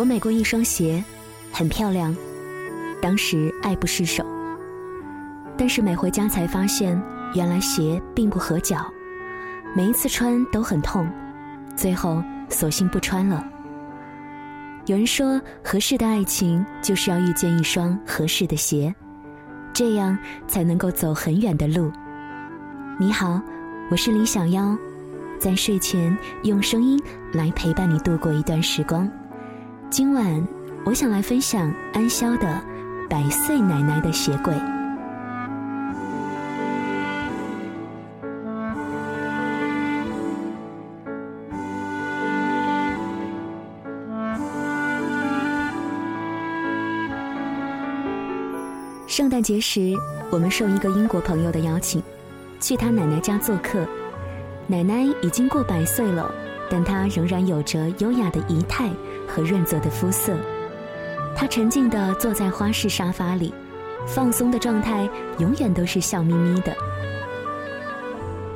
我买过一双鞋，很漂亮，当时爱不释手。但是买回家才发现，原来鞋并不合脚，每一次穿都很痛，最后索性不穿了。有人说，合适的爱情就是要遇见一双合适的鞋，这样才能够走很远的路。你好，我是李小妖，在睡前用声音来陪伴你度过一段时光。今晚，我想来分享安潇的《百岁奶奶的鞋柜》。圣诞节时，我们受一个英国朋友的邀请，去他奶奶家做客。奶奶已经过百岁了，但她仍然有着优雅的仪态。和润泽的肤色，他沉静地坐在花式沙发里，放松的状态永远都是笑眯眯的。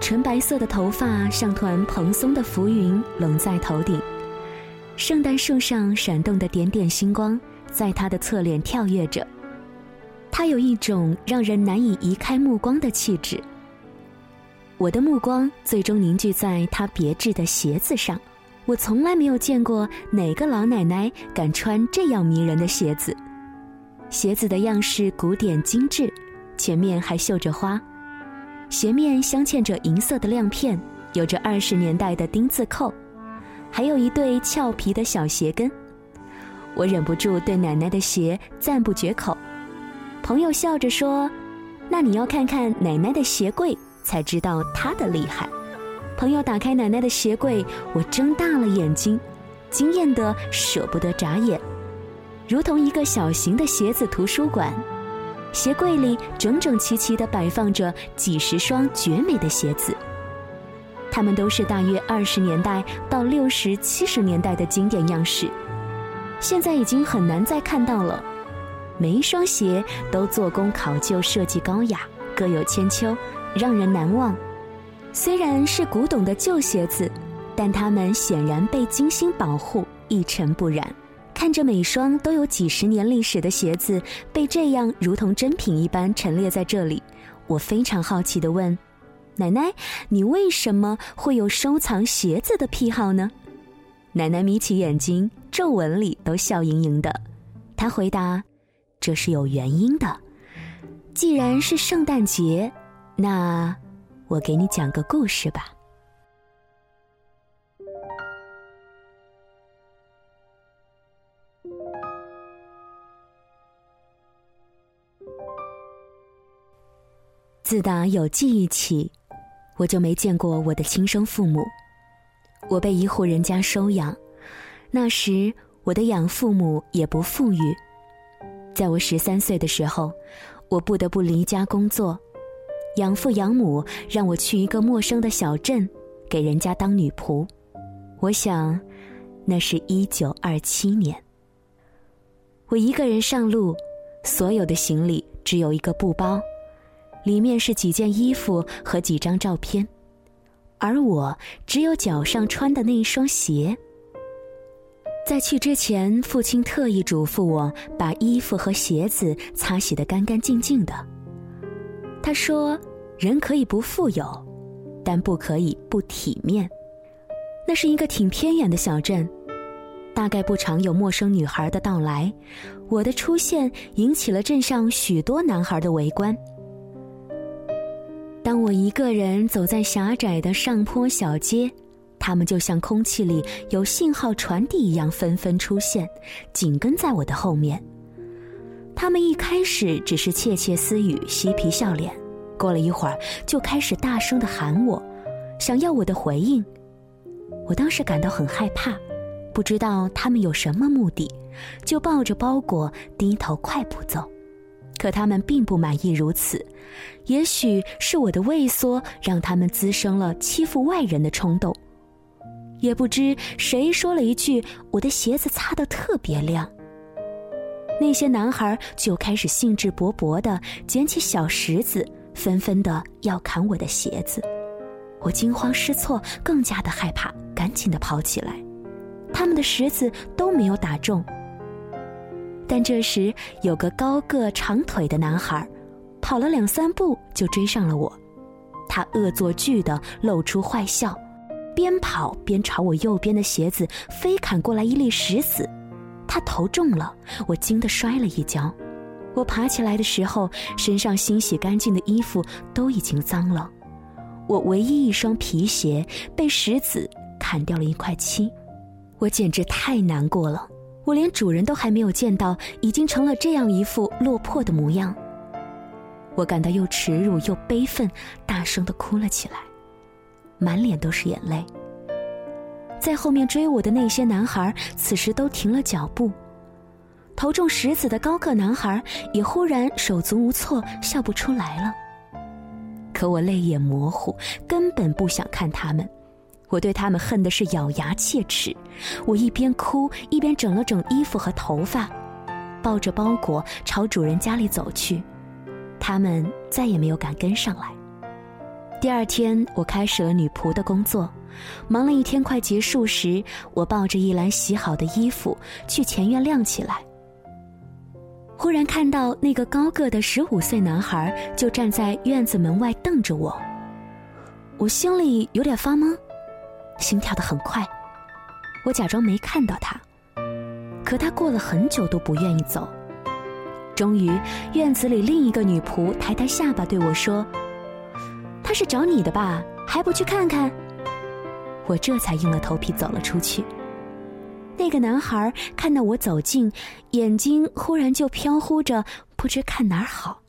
纯白色的头发像团蓬松的浮云拢在头顶，圣诞树上闪动的点点星光在他的侧脸跳跃着。他有一种让人难以移开目光的气质。我的目光最终凝聚在他别致的鞋子上。我从来没有见过哪个老奶奶敢穿这样迷人的鞋子。鞋子的样式古典精致，前面还绣着花，鞋面镶嵌着银色的亮片，有着二十年代的丁字扣，还有一对俏皮的小鞋跟。我忍不住对奶奶的鞋赞不绝口。朋友笑着说：“那你要看看奶奶的鞋柜，才知道她的厉害。”朋友打开奶奶的鞋柜，我睁大了眼睛，惊艳的舍不得眨眼，如同一个小型的鞋子图书馆。鞋柜里整整齐齐地摆放着几十双绝美的鞋子，它们都是大约二十年代到六十七十年代的经典样式，现在已经很难再看到了。每一双鞋都做工考究，设计高雅，各有千秋，让人难忘。虽然是古董的旧鞋子，但它们显然被精心保护，一尘不染。看着每双都有几十年历史的鞋子被这样如同珍品一般陈列在这里，我非常好奇地问：“奶奶，你为什么会有收藏鞋子的癖好呢？”奶奶眯起眼睛，皱纹里都笑盈盈的。她回答：“这是有原因的。既然是圣诞节，那……”我给你讲个故事吧。自打有记忆起，我就没见过我的亲生父母。我被一户人家收养，那时我的养父母也不富裕。在我十三岁的时候，我不得不离家工作。养父养母让我去一个陌生的小镇，给人家当女仆。我想，那是一九二七年。我一个人上路，所有的行李只有一个布包，里面是几件衣服和几张照片，而我只有脚上穿的那一双鞋。在去之前，父亲特意嘱咐我把衣服和鞋子擦洗得干干净净的。他说：“人可以不富有，但不可以不体面。”那是一个挺偏远的小镇，大概不常有陌生女孩的到来。我的出现引起了镇上许多男孩的围观。当我一个人走在狭窄的上坡小街，他们就像空气里有信号传递一样，纷纷出现，紧跟在我的后面。他们一开始只是窃窃私语、嬉皮笑脸，过了一会儿就开始大声的喊我，想要我的回应。我当时感到很害怕，不知道他们有什么目的，就抱着包裹低头快步走。可他们并不满意如此，也许是我的畏缩让他们滋生了欺负外人的冲动。也不知谁说了一句：“我的鞋子擦得特别亮。”那些男孩就开始兴致勃勃地捡起小石子，纷纷的要砍我的鞋子。我惊慌失措，更加的害怕，赶紧的跑起来。他们的石子都没有打中。但这时有个高个长腿的男孩，跑了两三步就追上了我。他恶作剧的露出坏笑，边跑边朝我右边的鞋子飞砍过来一粒石子。他头中了，我惊得摔了一跤。我爬起来的时候，身上新洗干净的衣服都已经脏了。我唯一一双皮鞋被石子砍掉了一块漆，我简直太难过了。我连主人都还没有见到，已经成了这样一副落魄的模样。我感到又耻辱又悲愤，大声的哭了起来，满脸都是眼泪。在后面追我的那些男孩，此时都停了脚步。头中石子的高个男孩也忽然手足无措，笑不出来了。可我泪眼模糊，根本不想看他们。我对他们恨的是咬牙切齿。我一边哭一边整了整衣服和头发，抱着包裹朝主人家里走去。他们再也没有敢跟上来。第二天，我开始了女仆的工作。忙了一天快结束时，我抱着一篮洗好的衣服去前院晾起来。忽然看到那个高个的十五岁男孩就站在院子门外瞪着我，我心里有点发懵，心跳得很快。我假装没看到他，可他过了很久都不愿意走。终于，院子里另一个女仆抬抬下巴对我说：“是找你的吧？还不去看看？”我这才硬了头皮走了出去。那个男孩看到我走近，眼睛忽然就飘忽着，不知看哪儿好。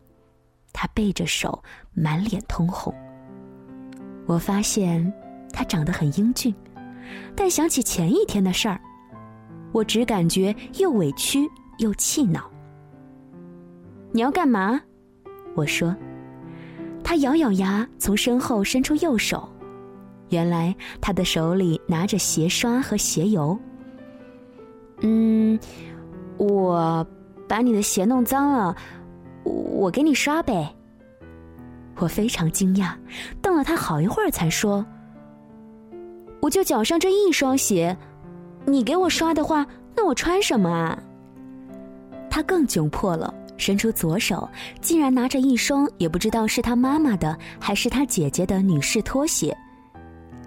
他背着手，满脸通红。我发现他长得很英俊，但想起前一天的事儿，我只感觉又委屈又气恼。你要干嘛？我说。他咬咬牙，从身后伸出右手。原来他的手里拿着鞋刷和鞋油。嗯，我把你的鞋弄脏了，我给你刷呗。我非常惊讶，瞪了他好一会儿，才说：“我就脚上这一双鞋，你给我刷的话，那我穿什么啊？”他更窘迫了，伸出左手，竟然拿着一双也不知道是他妈妈的还是他姐姐的女士拖鞋。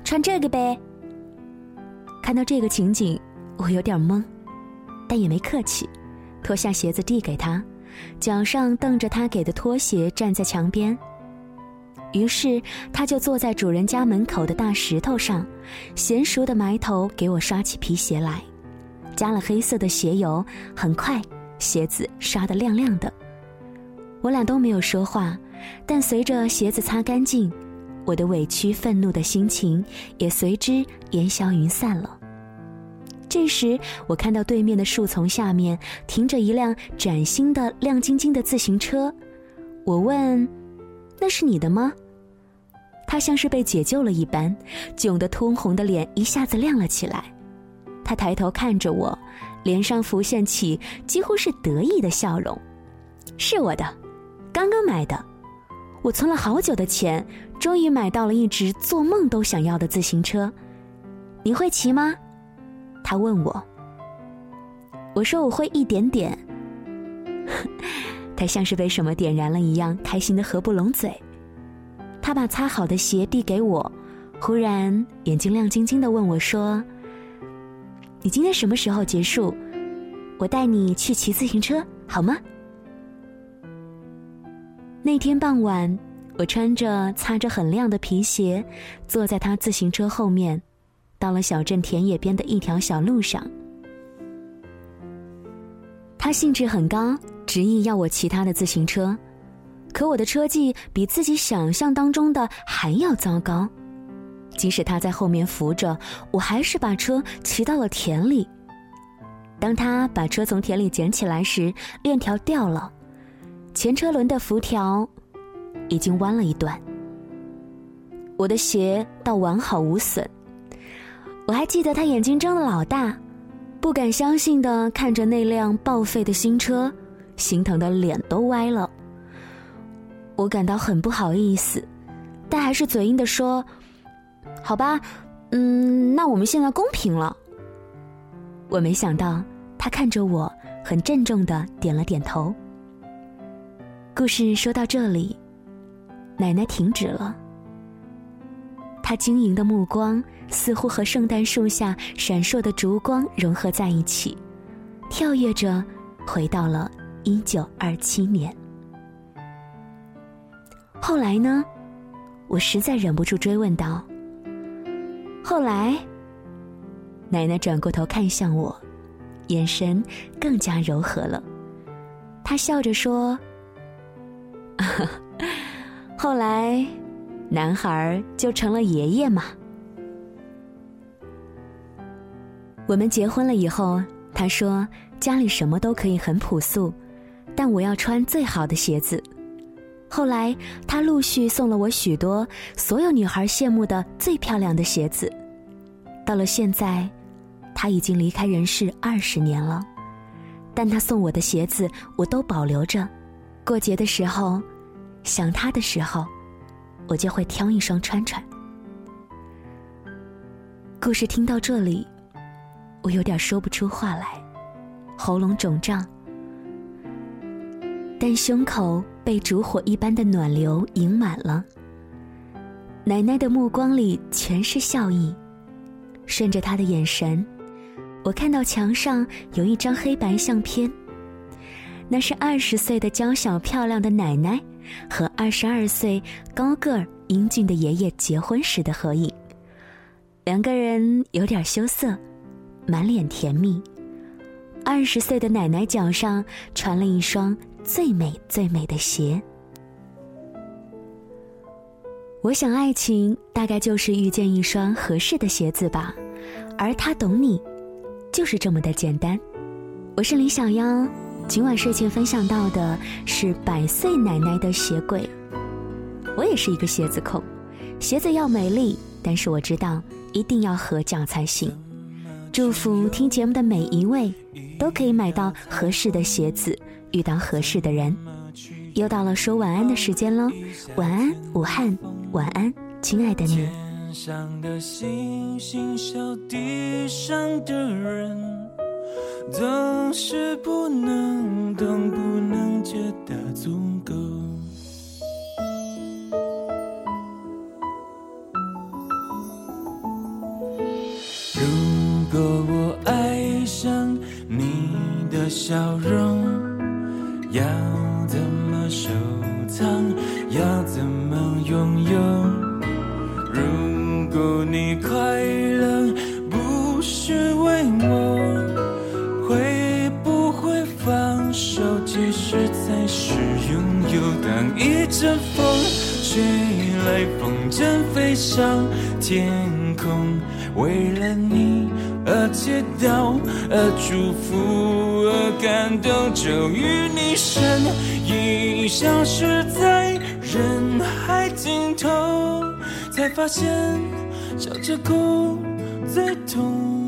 穿这个呗。看到这个情景，我有点懵，但也没客气，脱下鞋子递给他，脚上蹬着他给的拖鞋，站在墙边。于是他就坐在主人家门口的大石头上，娴熟的埋头给我刷起皮鞋来，加了黑色的鞋油，很快鞋子刷得亮亮的。我俩都没有说话，但随着鞋子擦干净。我的委屈、愤怒的心情也随之烟消云散了。这时，我看到对面的树丛下面停着一辆崭新的、亮晶晶的自行车。我问：“那是你的吗？”他像是被解救了一般，窘得通红的脸一下子亮了起来。他抬头看着我，脸上浮现起几乎是得意的笑容：“是我的，刚刚买的。我存了好久的钱。”终于买到了一只做梦都想要的自行车，你会骑吗？他问我。我说我会一点点。他像是被什么点燃了一样，开心的合不拢嘴。他把擦好的鞋递给我，忽然眼睛亮晶晶的问我说：“你今天什么时候结束？我带你去骑自行车好吗？”那天傍晚。我穿着擦着很亮的皮鞋，坐在他自行车后面，到了小镇田野边的一条小路上。他兴致很高，执意要我骑他的自行车，可我的车技比自己想象当中的还要糟糕。即使他在后面扶着，我还是把车骑到了田里。当他把车从田里捡起来时，链条掉了，前车轮的辐条已经弯了一段。我的鞋倒完好无损。我还记得他眼睛睁得老大，不敢相信的看着那辆报废的新车，心疼的脸都歪了。我感到很不好意思，但还是嘴硬的说：“好吧，嗯，那我们现在公平了。”我没想到，他看着我，很郑重的点了点头。故事说到这里，奶奶停止了。她晶莹的目光似乎和圣诞树下闪烁的烛光融合在一起，跳跃着回到了一九二七年。后来呢？我实在忍不住追问道。后来，奶奶转过头看向我，眼神更加柔和了。她笑着说：“ 后来。”男孩就成了爷爷嘛。我们结婚了以后，他说家里什么都可以很朴素，但我要穿最好的鞋子。后来他陆续送了我许多所有女孩羡慕的最漂亮的鞋子。到了现在，他已经离开人世二十年了，但他送我的鞋子我都保留着。过节的时候，想他的时候。我就会挑一双穿穿。故事听到这里，我有点说不出话来，喉咙肿胀，但胸口被烛火一般的暖流盈满了。奶奶的目光里全是笑意，顺着她的眼神，我看到墙上有一张黑白相片，那是二十岁的娇小漂亮的奶奶。和二十二岁高个儿英俊的爷爷结婚时的合影，两个人有点羞涩，满脸甜蜜。二十岁的奶奶脚上穿了一双最美最美的鞋。我想，爱情大概就是遇见一双合适的鞋子吧，而他懂你，就是这么的简单。我是李小妖。今晚睡前分享到的是百岁奶奶的鞋柜。我也是一个鞋子控，鞋子要美丽，但是我知道一定要合脚才行。祝福听节目的每一位，都可以买到合适的鞋子，遇到合适的人。又到了说晚安的时间喽，晚安武汉，晚安亲爱的你。总是不能懂，不能觉得足够。如果我爱上你的笑容，你快乐，不是为我。会不会放手其实才是拥有。当一阵风吹来，风筝飞上天空，为了你而祈祷，而祝福，而感动，终于你身影消失在人海尽头，才发现笑着哭最痛。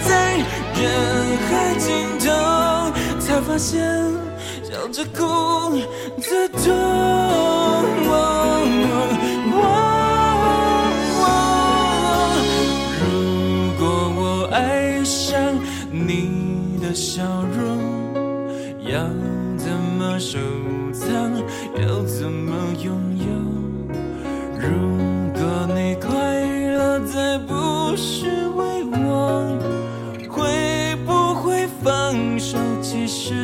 人海尽头，才发现笑着哭的痛。